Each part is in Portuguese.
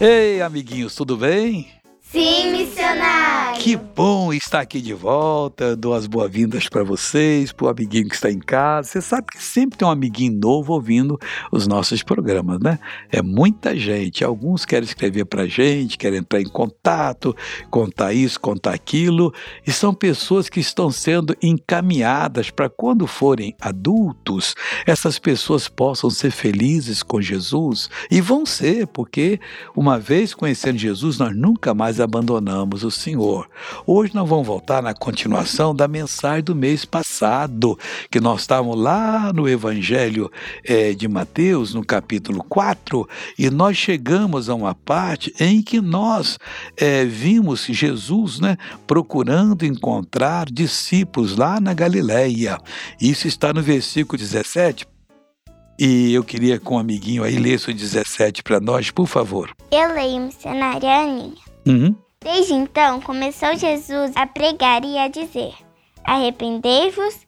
Ei, amiguinhos, tudo bem? Sim, missionário. Que bom estar aqui de volta. Dou as boas-vindas para vocês, para o amiguinho que está em casa. Você sabe que sempre tem um amiguinho novo ouvindo os nossos programas, né? É muita gente. Alguns querem escrever para a gente, querem entrar em contato, contar isso, contar aquilo. E são pessoas que estão sendo encaminhadas para quando forem adultos, essas pessoas possam ser felizes com Jesus. E vão ser, porque uma vez conhecendo Jesus, nós nunca mais abandonamos o Senhor. Hoje nós vamos voltar na continuação da mensagem do mês passado, que nós estávamos lá no Evangelho é, de Mateus, no capítulo 4, e nós chegamos a uma parte em que nós é, vimos Jesus né, procurando encontrar discípulos lá na Galileia. Isso está no versículo 17. E eu queria com um amiguinho aí ler o 17 para nós, por favor. Eu leio missionária Aninha. Uhum. Desde então começou Jesus a pregar e a dizer: Arrependei-vos,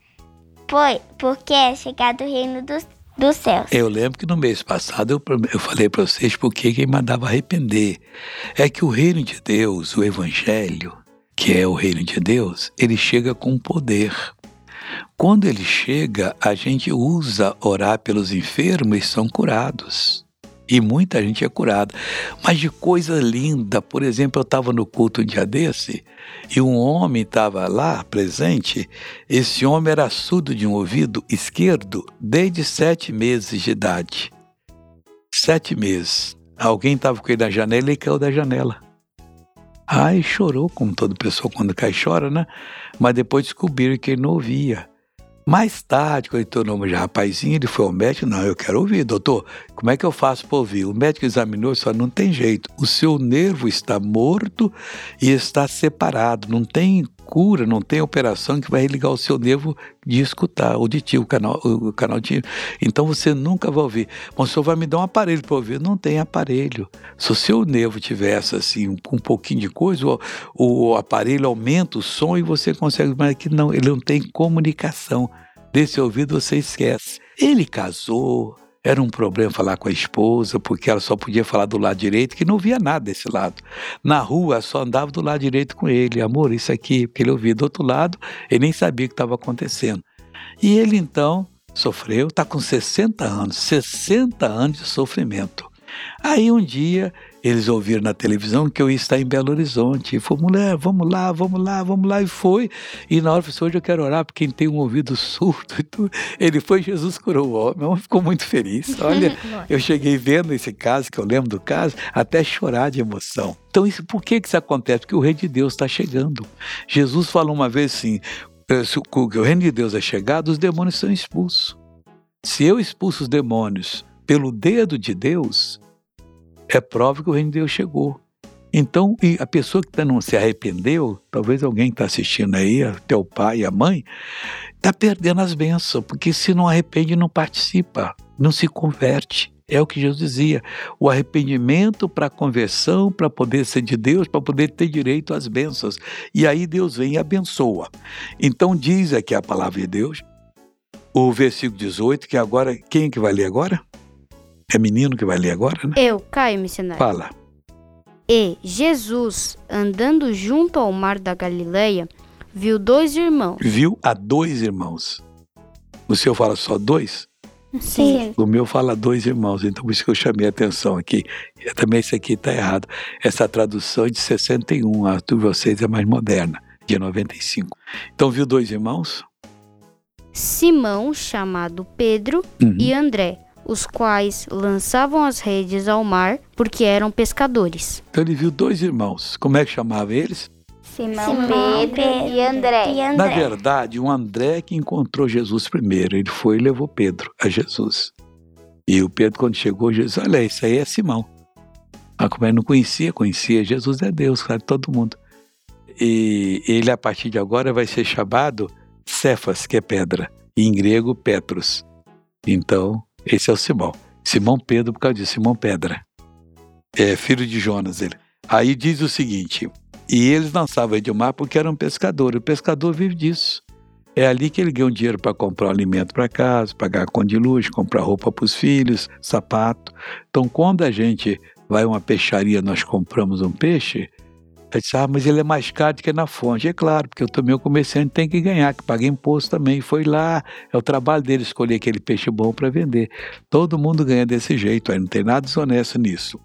pois, porque é chegado o reino dos, dos céus. Eu lembro que no mês passado eu, eu falei para vocês porque quem mandava arrepender. É que o reino de Deus, o evangelho, que é o reino de Deus, ele chega com poder. Quando ele chega, a gente usa orar pelos enfermos e são curados. E muita gente é curada. Mas de coisa linda, por exemplo, eu estava no culto um dia desse e um homem estava lá presente. Esse homem era surdo de um ouvido esquerdo desde sete meses de idade. Sete meses. Alguém estava com ele na janela e caiu da janela. Ai, chorou, como toda pessoa quando cai chora, né? Mas depois descobriram que ele não ouvia. Mais tarde, quando ele tornou já rapazinho, ele foi ao médico, não, eu quero ouvir, doutor, como é que eu faço para ouvir? O médico examinou e falou, não tem jeito, o seu nervo está morto e está separado, não tem cura, não tem operação que vai religar o seu nervo de escutar, auditivo, o canal, o canal de... Então você nunca vai ouvir. Mas o senhor vai me dar um aparelho para ouvir? Não tem aparelho. Se o seu nervo tivesse assim um, pouquinho de coisa, o, o aparelho aumenta o som e você consegue, mas aqui não, ele não tem comunicação. Desse ouvido você esquece. Ele casou, era um problema falar com a esposa, porque ela só podia falar do lado direito, que não via nada desse lado. Na rua, só andava do lado direito com ele. Amor, isso aqui, porque ele ouvia do outro lado, ele nem sabia o que estava acontecendo. E ele então sofreu, está com 60 anos, 60 anos de sofrimento. Aí um dia eles ouviram na televisão que eu ia estar em Belo Horizonte. E falou, mulher, vamos lá, vamos lá, vamos lá. E foi. E na hora eu falei, hoje eu quero orar por quem tem um ouvido surdo. Ele foi, Jesus curou o homem. O homem ficou muito feliz. Olha, eu cheguei vendo esse caso, que eu lembro do caso, até chorar de emoção. Então, isso, por que, que isso acontece? Porque o reino de Deus está chegando. Jesus falou uma vez assim: se o reino de Deus é chegado, os demônios são expulsos. Se eu expulso os demônios pelo dedo de Deus, é prova que o reino de Deus chegou. Então, a pessoa que não se arrependeu, talvez alguém está assistindo aí, teu pai, a mãe, está perdendo as bênçãos, porque se não arrepende, não participa, não se converte. É o que Jesus dizia: o arrependimento para a conversão, para poder ser de Deus, para poder ter direito às bênçãos. E aí Deus vem e abençoa. Então, diz aqui a palavra de Deus, o versículo 18, que agora, quem é que vai ler agora? É menino que vai ler agora, né? Eu, Caio Missionário. Fala. E Jesus, andando junto ao mar da Galileia, viu dois irmãos. Viu a dois irmãos. O seu fala só dois? Sim. O meu fala dois irmãos, então por isso que eu chamei a atenção aqui. E também esse aqui está errado. Essa tradução é de 61, a de vocês é mais moderna, de 95. Então viu dois irmãos? Simão, chamado Pedro, Uhum. e André, os quais lançavam as redes ao mar porque eram pescadores. Então ele viu dois irmãos. Como é que chamava eles? Simão, Pedro e André. E Na André. verdade, o André que encontrou Jesus primeiro. Ele foi e levou Pedro a Jesus. E o Pedro, quando chegou, Jesus, olha, isso aí é Simão. Ah, como ele não conhecia, conhecia. Jesus é Deus, claro, todo mundo. E ele, a partir de agora, vai ser chamado Cefas, que é pedra. E em grego, Petros. Então, esse é o Simão. Simão Pedro, por causa disso, Simão Pedra. É filho de Jonas, ele. Aí diz o seguinte: e eles lançavam de mar porque eram pescadores. O pescador vive disso. É ali que ele ganha um dinheiro para comprar alimento para casa, pagar conta de luz, comprar roupa para os filhos, sapato. Então, quando a gente vai a uma peixaria, nós compramos um peixe, ele disse, ah, mas ele é mais caro do que na fonte. É claro, porque eu também o comerciante tem que ganhar, que paga imposto também. Foi lá, é o trabalho dele escolher aquele peixe bom para vender. Todo mundo ganha desse jeito, aí não tem nada desonesto nisso.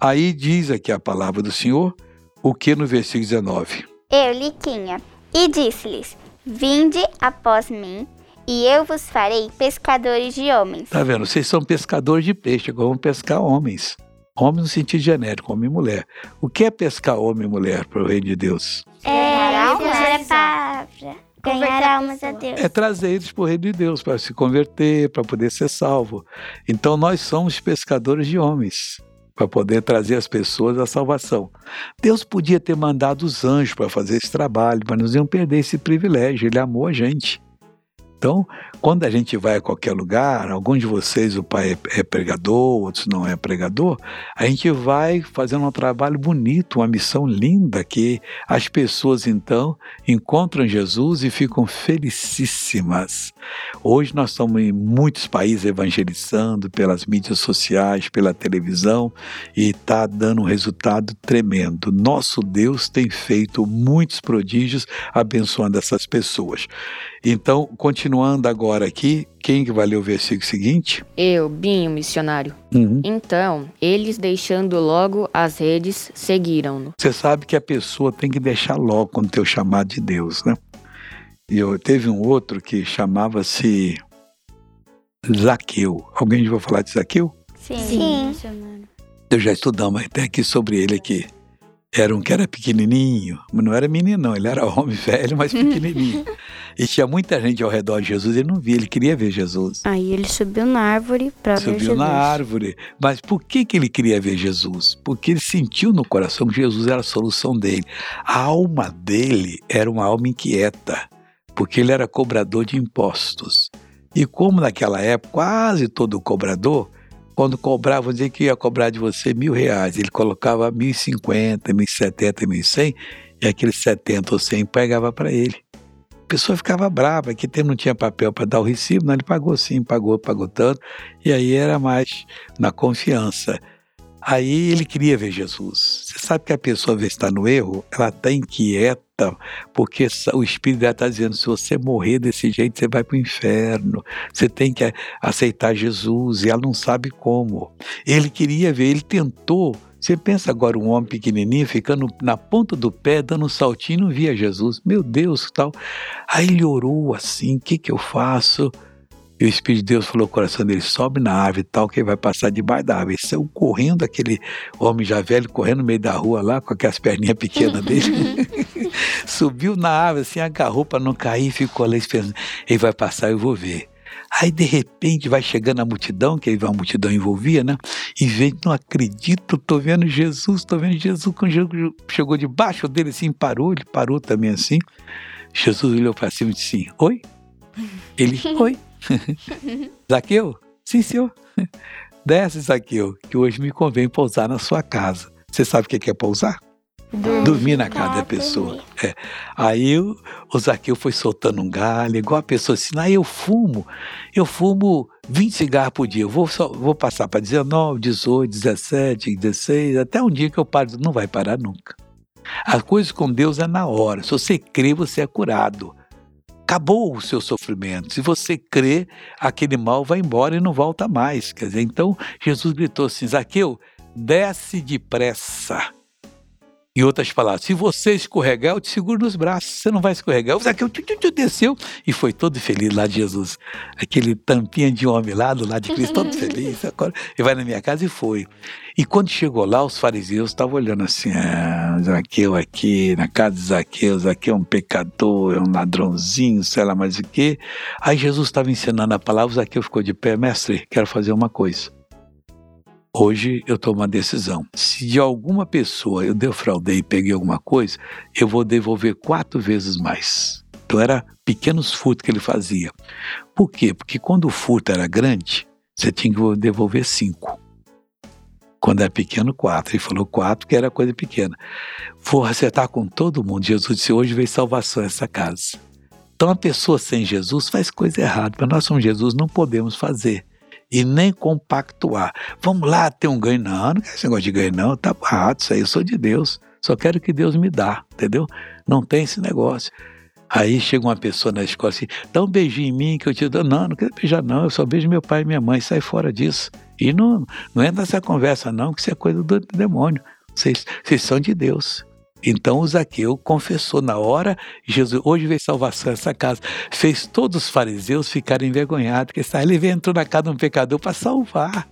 Aí diz aqui a palavra do Senhor, o que no versículo 19? Eu, Liquinha, e disse-lhes: Vinde após mim, e eu vos farei pescadores de homens. Tá vendo? Vocês são pescadores de peixe, agora vão pescar homens. Homem no sentido genérico, homem e mulher. O que é pescar homem e mulher para o reino de Deus? É, ganhar almas a ganhar almas a Deus. É trazer eles para o reino de Deus, para se converter, para poder ser salvo. Então nós somos pescadores de homens, para poder trazer as pessoas à salvação. Deus podia ter mandado os anjos para fazer esse trabalho, mas nós iam perder esse privilégio. Ele amou a gente. Então, quando a gente vai a qualquer lugar, alguns de vocês o pai é, é pregador, outros não é pregador, a gente vai fazendo um trabalho bonito, uma missão linda que as pessoas então encontram Jesus e ficam felicíssimas. Hoje nós estamos em muitos países evangelizando pelas mídias sociais, pela televisão e está dando um resultado tremendo. Nosso Deus tem feito muitos prodígios abençoando essas pessoas. Então, continuando agora aqui, quem que vai ler o versículo seguinte? Eu, Binho, missionário. Uhum. Então, eles deixando logo as redes, seguiram-no. Você sabe que a pessoa tem que deixar logo quando tem o chamado de Deus, né? E eu teve um outro que chamava-se Zaqueu. Alguém já vai falar de Zaqueu? Sim. missionário. Eu já estudamos até aqui sobre ele aqui. Era um que era pequenininho, mas não era menino não, ele era homem velho, mas pequenininho. e tinha muita gente ao redor de Jesus, ele não via, ele queria ver Jesus. Aí ele subiu na árvore para ver Subiu Jesus. na árvore. Mas por que, que ele queria ver Jesus? Porque ele sentiu no coração que Jesus era a solução dele. A alma dele era uma alma inquieta, porque ele era cobrador de impostos. E como naquela época quase todo cobrador, quando cobrava, dizia que ia cobrar de você mil reais, ele colocava mil e cinquenta, mil e setenta, mil e cem, e aqueles setenta ou cem pegava para ele. A pessoa ficava brava, que tempo não tinha papel para dar o recibo, não, ele pagou sim, pagou, pagou tanto, e aí era mais na confiança. Aí ele queria ver Jesus. Você sabe que a pessoa, vezes, está no erro, ela está inquieta, porque o Espírito dela está dizendo: se você morrer desse jeito, você vai para o inferno. Você tem que aceitar Jesus, e ela não sabe como. Ele queria ver, ele tentou. Você pensa agora um homem pequenininho ficando na ponta do pé, dando um saltinho, não via Jesus. Meu Deus, tal. Aí ele orou assim: o que, que eu faço? E o Espírito de Deus falou ao coração dele: sobe na árvore e tal, que ele vai passar debaixo da árvore. Ele saiu correndo, aquele homem já velho, correndo no meio da rua lá, com aquelas perninhas pequenas dele. Subiu na árvore, assim, agarrou para não cair, ficou lá esperando. Ele vai passar, eu vou ver. Aí, de repente, vai chegando a multidão, que aí a multidão envolvia, né? E vem, não acredito, tô vendo Jesus, tô vendo Jesus. Quando Jesus chegou debaixo dele, assim, parou, ele parou também assim. Jesus olhou para cima e disse assim: Oi? Ele, oi. Zaqueu? Sim, senhor. Desce, Zaqueu, que hoje me convém pousar na sua casa. Você sabe o que é pousar? Dormir, Dormir na casa da dormir. pessoa. É. Aí o, o Zaqueu foi soltando um galho, igual a pessoa assim, ah, eu fumo, eu fumo 20 cigarros por dia, eu vou, só, vou passar para 19, 18, 17, 16, até um dia que eu paro, não vai parar nunca. A coisa com Deus é na hora, se você crê, você é curado. Acabou o seu sofrimento. Se você crê, aquele mal vai embora e não volta mais. Quer dizer, então Jesus gritou assim: Zaqueu, desce depressa. Em outras palavras, se você escorregar, eu te seguro nos braços. Você não vai escorregar. O Zaqueu tchu, tchu, tchu, desceu e foi todo feliz lá de Jesus. Aquele tampinha de homem lá do lado de Cristo, todo feliz. Agora, ele vai na minha casa e foi. E quando chegou lá, os fariseus estavam olhando assim: ah, Zaqueu aqui, na casa de Zaqueu, Zaqueu é um pecador, é um ladrãozinho, sei lá mais o quê. Aí Jesus estava ensinando a palavra, o Zaqueu ficou de pé: Mestre, quero fazer uma coisa. Hoje eu tomo uma decisão. Se de alguma pessoa eu defraudei e peguei alguma coisa, eu vou devolver quatro vezes mais. Então era pequenos furtos que ele fazia. Por quê? Porque quando o furto era grande, você tinha que devolver cinco. Quando era pequeno, quatro. Ele falou quatro, que era coisa pequena. Vou acertar com todo mundo. Jesus disse: hoje veio salvação essa casa. Então a pessoa sem Jesus faz coisa errada. Mas nós somos Jesus, não podemos fazer. E nem compactuar. Vamos lá ter um ganho. Não, não quero esse negócio de ganho, não. Tá errado isso aí. Eu sou de Deus. Só quero que Deus me dá, entendeu? Não tem esse negócio. Aí chega uma pessoa na escola assim, dá um beijinho em mim que eu te dou. Não, não quero beijar, não. Eu só beijo meu pai e minha mãe. Sai fora disso. E não, não entra nessa conversa, não, que isso é coisa do demônio. Vocês, vocês são de Deus. Então o Zaqueu confessou na hora, Jesus, hoje veio salvação essa casa, fez todos os fariseus ficarem envergonhados, porque ele entrou na casa de um pecador para salvar.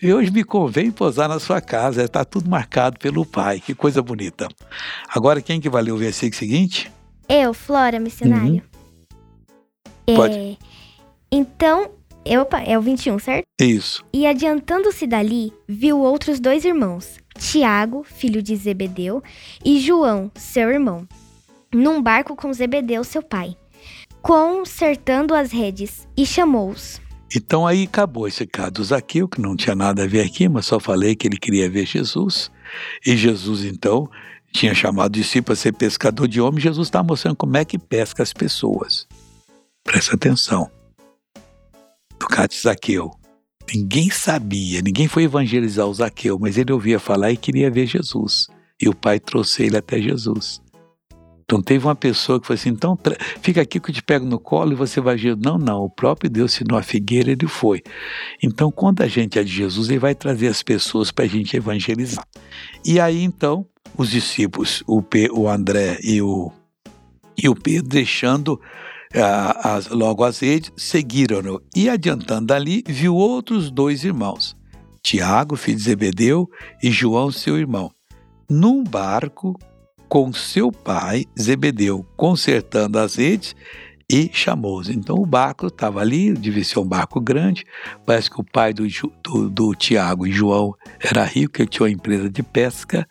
E hoje me convém posar na sua casa, está tudo marcado pelo Pai, que coisa bonita. Agora quem que vai ler o versículo seguinte? Eu, Flora, missionário. Uhum. Pode. É, então, eu, é o 21, certo? Isso. E adiantando-se dali, viu outros dois irmãos, Tiago, filho de Zebedeu, e João, seu irmão, num barco com Zebedeu, seu pai, consertando as redes, e chamou-os. Então aí acabou esse caso do Zaqueu, que não tinha nada a ver aqui, mas só falei que ele queria ver Jesus. E Jesus, então, tinha chamado o discípulo a ser pescador de homens. Jesus está mostrando como é que pesca as pessoas. Presta atenção. De Zaqueu. Ninguém sabia, ninguém foi evangelizar o Zaqueu, mas ele ouvia falar e queria ver Jesus. E o pai trouxe ele até Jesus. Então teve uma pessoa que falou assim: então fica aqui que eu te pego no colo e você vai Jesus. Não, não, o próprio Deus ensinou a figueira, ele foi. Então quando a gente é de Jesus, ele vai trazer as pessoas para a gente evangelizar. E aí então os discípulos, o, P, o André e o, e o Pedro, deixando as, logo redes, seguiram-no. E adiantando dali, viu outros dois irmãos, Tiago, filho de Zebedeu, e João, seu irmão, num barco com seu pai, Zebedeu, consertando redes e chamou-os. Então o barco estava ali, devia ser um barco grande. Parece que o pai do, do, do Tiago e João era rico, ele tinha uma empresa de pesca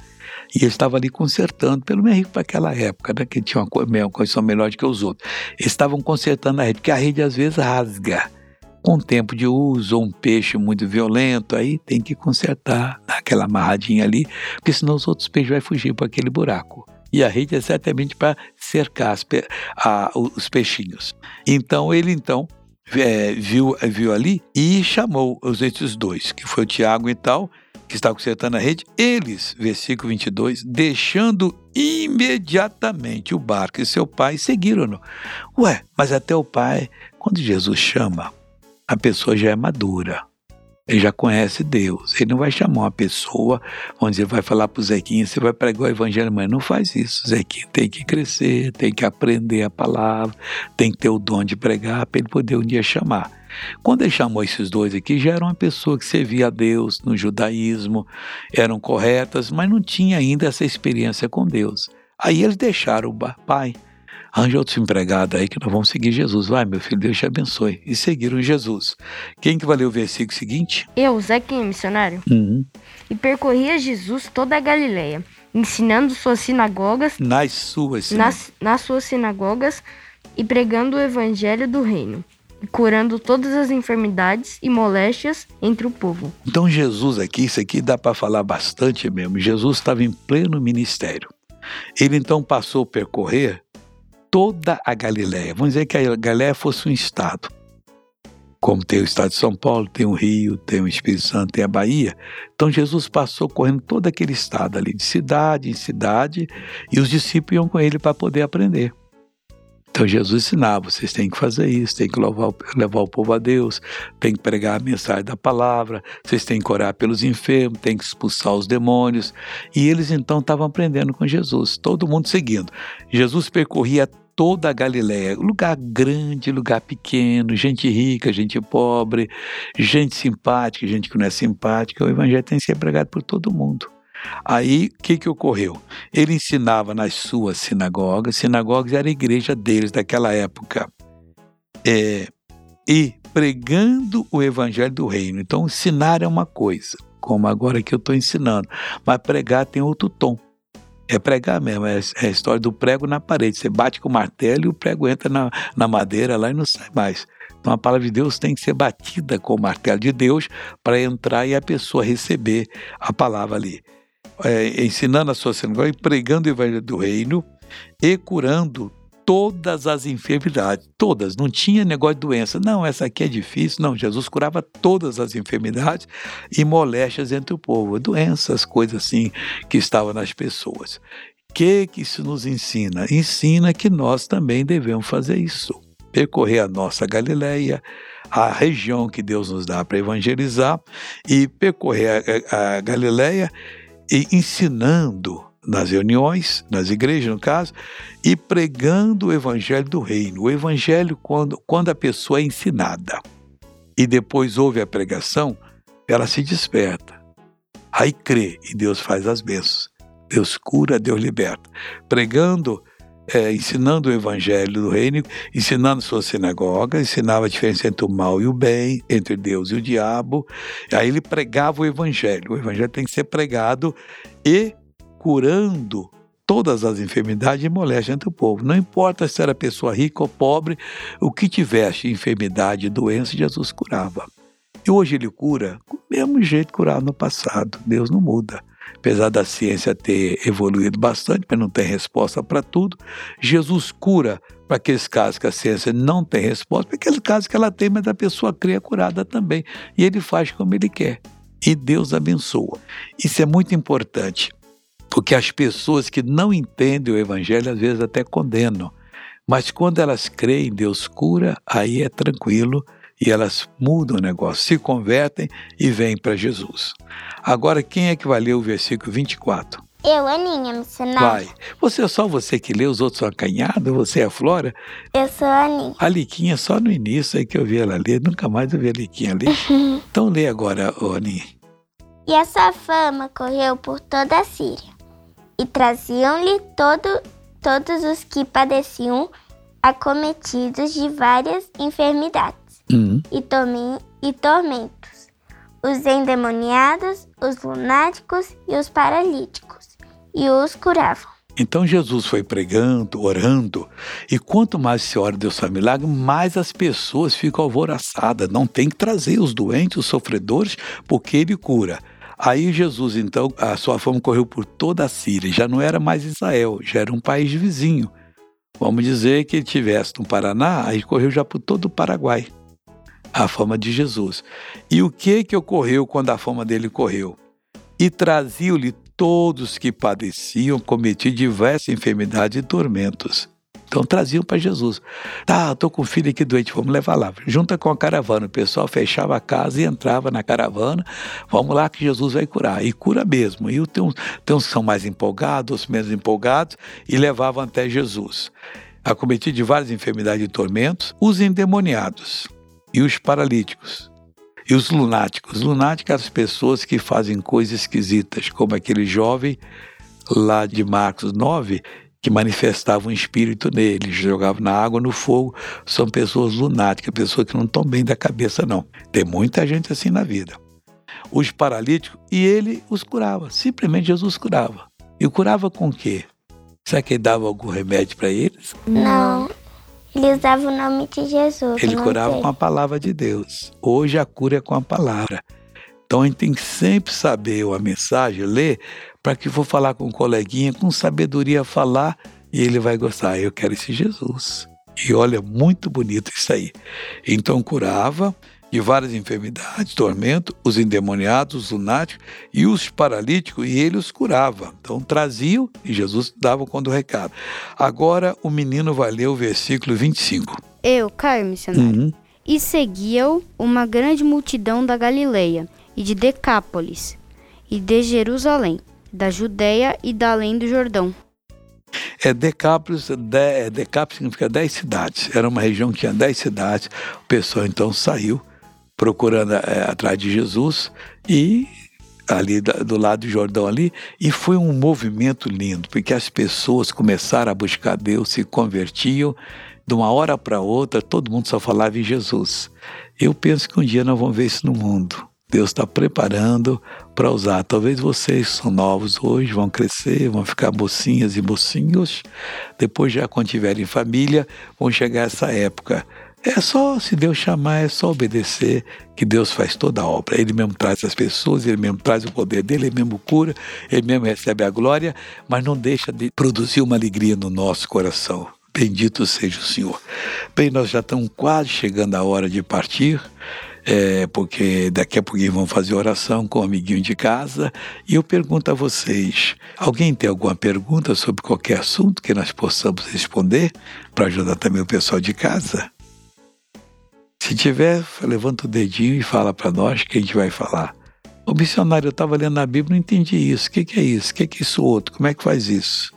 e ele estava ali consertando, pelo menos rico para aquela época, né, que tinha uma, uma condição melhor do que os outros. Eles estavam consertando a rede, porque a rede às vezes rasga. Com tempo de uso, um peixe muito violento, aí tem que consertar, aquela amarradinha ali, porque senão os outros peixes vão fugir para aquele buraco e a rede é certamente para cercar a, os peixinhos. Então ele então é, viu, viu ali e chamou os esses dois, que foi o Tiago e tal, que estava consertando a rede, eles, versículo 22, deixando imediatamente o barco e seu pai, seguiram-no. Ué, mas até o pai, quando Jesus chama, a pessoa já é madura. Ele já conhece Deus. Ele não vai chamar uma pessoa, onde ele vai falar para o Zequinha, você vai pregar o evangelho, mas não faz isso. Zequinha tem que crescer, tem que aprender a palavra, tem que ter o dom de pregar para ele poder um dia chamar. Quando ele chamou esses dois aqui, já era uma pessoa que servia a Deus no judaísmo, eram corretas, mas não tinha ainda essa experiência com Deus. Aí eles deixaram o pai, Arranja outros empregados aí que nós vamos seguir Jesus. Vai, meu filho, Deus te abençoe. E seguiram Jesus. Quem que vai ler o versículo seguinte? Eu, Zequinha, missionário. Uhum. E percorria Jesus toda a Galileia, ensinando suas sinagogas. Nas suas sinagogas. Nas, nas suas sinagogas e pregando o evangelho do reino curando todas as enfermidades e moléstias entre o povo. Então Jesus aqui, isso aqui dá para falar bastante mesmo. Jesus estava em pleno ministério. Ele então passou a percorrer toda a Galiléia. Vamos dizer que a Galiléia fosse um estado. Como tem o estado de São Paulo, tem o Rio, tem o Espírito Santo, tem a Bahia. Então Jesus passou correndo todo aquele estado ali, de cidade em cidade, e os discípulos iam com ele para poder aprender. Então Jesus ensinava: vocês têm que fazer isso, têm que levar, levar o povo a Deus, têm que pregar a mensagem da palavra, vocês têm que orar pelos enfermos, têm que expulsar os demônios. E eles então estavam aprendendo com Jesus, todo mundo seguindo. Jesus percorria toda a Galiléia, lugar grande, lugar pequeno, gente rica, gente pobre, gente simpática, gente que não é simpática. O evangelho tem que ser pregado por todo mundo. Aí, o que, que ocorreu? Ele ensinava nas suas sinagogas, sinagogas era a igreja deles daquela época, é, e pregando o evangelho do reino. Então, ensinar é uma coisa, como agora que eu estou ensinando, mas pregar tem outro tom. É pregar mesmo, é, é, a história do prego na parede. Você bate com o martelo e o prego entra na, na madeira lá e não sai mais. Então a palavra de Deus tem que ser batida com o martelo de Deus para entrar e a pessoa receber a palavra ali é, ensinando a sua sinagoga e pregando o evangelho do reino e curando todas as enfermidades, todas, não tinha negócio de doença. Não, essa aqui é difícil. Não, Jesus curava todas as enfermidades e moléstias entre o povo, doenças, coisas assim que estavam nas pessoas. O que, que isso nos ensina? Ensina que nós também devemos fazer isso. Percorrer a nossa Galileia, a região que Deus nos dá para evangelizar e percorrer a, a Galileia e ensinando nas reuniões, nas igrejas no caso, e pregando o evangelho do reino. O evangelho, quando, quando a pessoa é ensinada e depois ouve a pregação, ela se desperta. Aí crê e Deus faz as bênçãos. Deus cura, Deus liberta. Pregando, é, ensinando o evangelho do reino, ensinando sua sinagoga, ensinava a diferença entre o mal e o bem, entre Deus e o diabo. Aí ele pregava o evangelho. O evangelho tem que ser pregado e curando todas as enfermidades e moléstias entre o povo. Não importa se era pessoa rica ou pobre, o que tivesse enfermidade doença, Jesus curava. E hoje ele cura do mesmo jeito que curava no passado. Deus não muda. Apesar da ciência ter evoluído bastante, mas não tem resposta para tudo, Jesus cura para aqueles casos que a ciência não tem resposta, para aqueles casos que ela tem, mas a pessoa crê curada também. E ele faz como ele quer. E Deus abençoa. Isso é muito importante. Porque as pessoas que não entendem o Evangelho às vezes até condenam. Mas quando elas creem, Deus cura, aí é tranquilo e elas mudam o negócio, se convertem e vêm para Jesus. Agora, quem é que vai ler o versículo 24? Eu, Aninha, missionária. Vai. Você é só você que lê, os outros são acanhados? Você é a Flora? Eu sou a Aninha. A Liquinha só no início aí que eu vi ela ler, nunca mais eu vi a Liquinha ler. então lê agora, Aninha. E a sua fama correu por toda a Síria e traziam-lhe todo, todos os que padeciam acometidos de várias enfermidades Uhum. e, tormen- e tormentos, os endemoniados, os lunáticos e os paralíticos, e os curavam. Então Jesus foi pregando, orando, e quanto mais se ora Deus faz milagre, mais as pessoas ficam alvoroçadas. Não tem que trazer os doentes, os sofredores, porque ele cura. Aí Jesus, então, a sua fama correu por toda a Síria, já não era mais Israel, já era um país vizinho. Vamos dizer que ele tivesse no Paraná, aí correu já por todo o Paraguai. A fama de Jesus. E o que que ocorreu quando a fama dele correu? E traziam-lhe todos que padeciam, cometiam diversas enfermidades e tormentos. Então traziam para Jesus. Tá, tô com um filho aqui doente, vamos levar lá. Junta com a caravana. O pessoal fechava a casa e entrava na caravana. Vamos lá que Jesus vai curar. E cura mesmo. E tem uns, tem uns que são mais empolgados, outros menos empolgados, e levavam até Jesus. Acometido de várias enfermidades e tormentos, os endemoniados e os paralíticos. E os lunáticos. Lunáticos são as pessoas que fazem coisas esquisitas, como aquele jovem lá de Marcos 9, que manifestava um espírito nele, jogava na água, no fogo. São pessoas lunáticas, pessoas que não estão bem da cabeça, não. Tem muita gente assim na vida. Os paralíticos, e ele os curava. Simplesmente Jesus curava. E curava com o quê? Será que ele dava algum remédio para eles? Não. Ele usava o nome de Jesus. Ele curava sei. com a palavra de Deus. Hoje a cura é com a palavra. Então a gente tem que sempre saber a mensagem, ler, para que for falar com um coleguinha, com sabedoria falar, e ele vai gostar. Eu quero esse Jesus. E olha, muito bonito isso aí. Então curava de várias enfermidades, tormento, os endemoniados, os lunáticos e os paralíticos, e ele os curava. Então traziam e Jesus dava quando o recado. Agora o menino vai ler o versículo 25. Eu, Caio, missionário. Uhum. E seguia-o uma grande multidão da Galileia, e de Decápolis, e de Jerusalém, da Judéia e da além do Jordão. É Decápolis, de, é, Decápolis significa dez cidades. Era uma região que tinha dez cidades. O pessoal então saiu procurando é, atrás de Jesus e ali do lado do Jordão ali e foi um movimento lindo porque as pessoas começaram a buscar Deus se convertiam de uma hora para outra todo mundo só falava em Jesus eu penso que um dia nós vamos ver isso no mundo Deus está preparando para usar. Talvez vocês são novos hoje, vão crescer, vão ficar mocinhas e mocinhos. Depois, já quando tiverem família, vão chegar essa época. É só, se Deus chamar, é só obedecer, que Deus faz toda a obra. Ele mesmo traz as pessoas, ele mesmo traz o poder dele, ele mesmo cura, ele mesmo recebe a glória, mas não deixa de produzir uma alegria no nosso coração. Bendito seja o Senhor. Bem, nós já estamos quase chegando a hora de partir. É, porque daqui a pouquinho vamos fazer oração com o amiguinho de casa. E eu pergunto a vocês: alguém tem alguma pergunta sobre qualquer assunto que nós possamos responder para ajudar também o pessoal de casa? Se tiver, levanta o dedinho e fala para nós que a gente vai falar. O missionário, eu estava lendo a Bíblia não entendi isso. O que, que é isso? O que, que é isso outro? Como é que faz isso?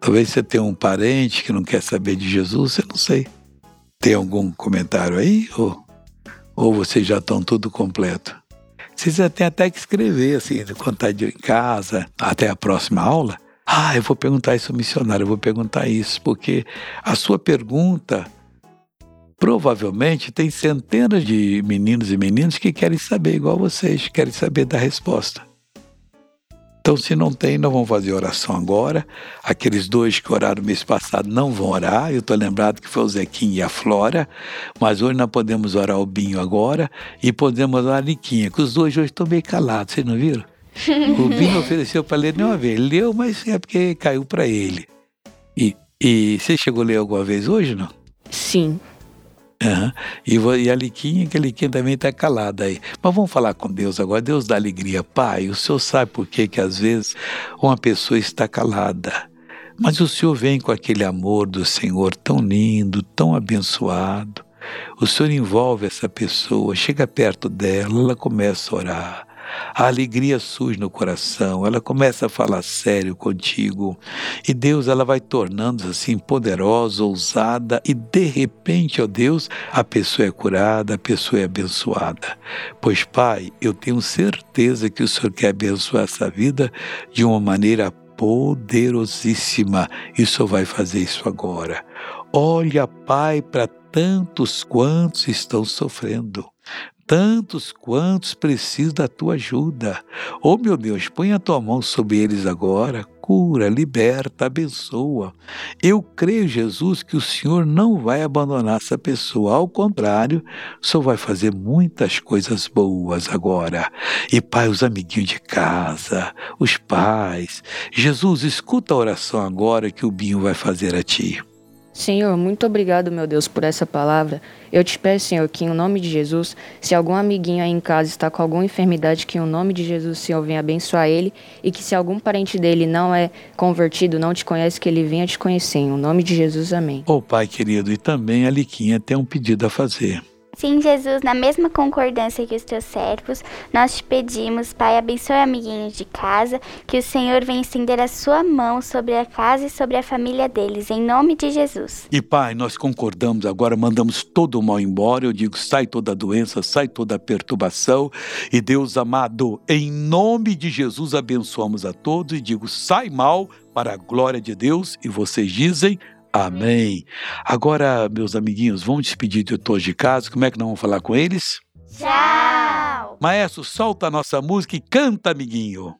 Talvez você tenha um parente que não quer saber de Jesus, eu não sei. Tem algum comentário aí? Ou, ou vocês já estão tudo completo? Vocês têm até que escrever, assim, quando está em casa, até a próxima aula. Ah, eu vou perguntar isso ao missionário, eu vou perguntar isso, porque a sua pergunta provavelmente tem centenas de meninos e meninas que querem saber, igual vocês, querem saber da resposta. Então, se não tem, não vão fazer oração agora. Aqueles dois que oraram mês passado não vão orar. Eu estou lembrado que foi o Zequinha e a Flora. Mas hoje nós podemos orar o Binho agora e podemos orar a Niquinha, que os dois hoje estão meio calados, vocês não viram? O Binho ofereceu para ler nenhuma vez. Ele leu, mas é porque caiu para ele. E, e você chegou a ler alguma vez hoje, não? Sim. Uhum. E, e a Liquinha, que a Liquinha também está calada aí. Mas vamos falar com Deus agora. Deus dá alegria. Pai, o Senhor sabe por que, que às vezes uma pessoa está calada. Mas o Senhor vem com aquele amor do Senhor tão lindo, tão abençoado. O Senhor envolve essa pessoa, chega perto dela, ela começa a orar a alegria surge no coração, ela começa a falar sério contigo e Deus ela vai tornando assim poderosa, ousada e de repente, ó Deus, a pessoa é curada, a pessoa é abençoada. Pois Pai, eu tenho certeza que o Senhor quer abençoar essa vida de uma maneira poderosíssima e o Senhor vai fazer isso agora. Olha, Pai, para tantos quantos estão sofrendo tantos quantos precisam da tua ajuda. Oh meu Deus, põe a tua mão sobre eles agora, cura, liberta, abençoa. Eu creio, Jesus, que o Senhor não vai abandonar essa pessoa, ao contrário, só vai fazer muitas coisas boas agora. E Pai, os amiguinhos de casa, os pais, Jesus, escuta a oração agora que o Binho vai fazer a ti. Senhor, muito obrigado, meu Deus, por essa palavra. Eu te peço, Senhor, que em nome de Jesus, se algum amiguinho aí em casa está com alguma enfermidade, que em nome de Jesus, Senhor, venha abençoar ele e que se algum parente dele não é convertido, não te conhece, que ele venha te conhecer. Em nome de Jesus, amém. Ô oh, Pai querido, e também a Liquinha tem um pedido a fazer. Sim, Jesus, na mesma concordância que os teus servos, nós te pedimos, Pai, abençoe amiguinhos de casa, que o Senhor venha estender a sua mão sobre a casa e sobre a família deles, em nome de Jesus. E Pai, nós concordamos agora, mandamos todo o mal embora, eu digo, sai toda a doença, sai toda a perturbação, e Deus amado, em nome de Jesus abençoamos a todos e digo, sai mal para a glória de Deus, e vocês dizem, Amém. Agora, meus amiguinhos, vamos despedir de todos de casa. Como é que nós vamos falar com eles? Tchau! Maestro, solta a nossa música e canta, amiguinho.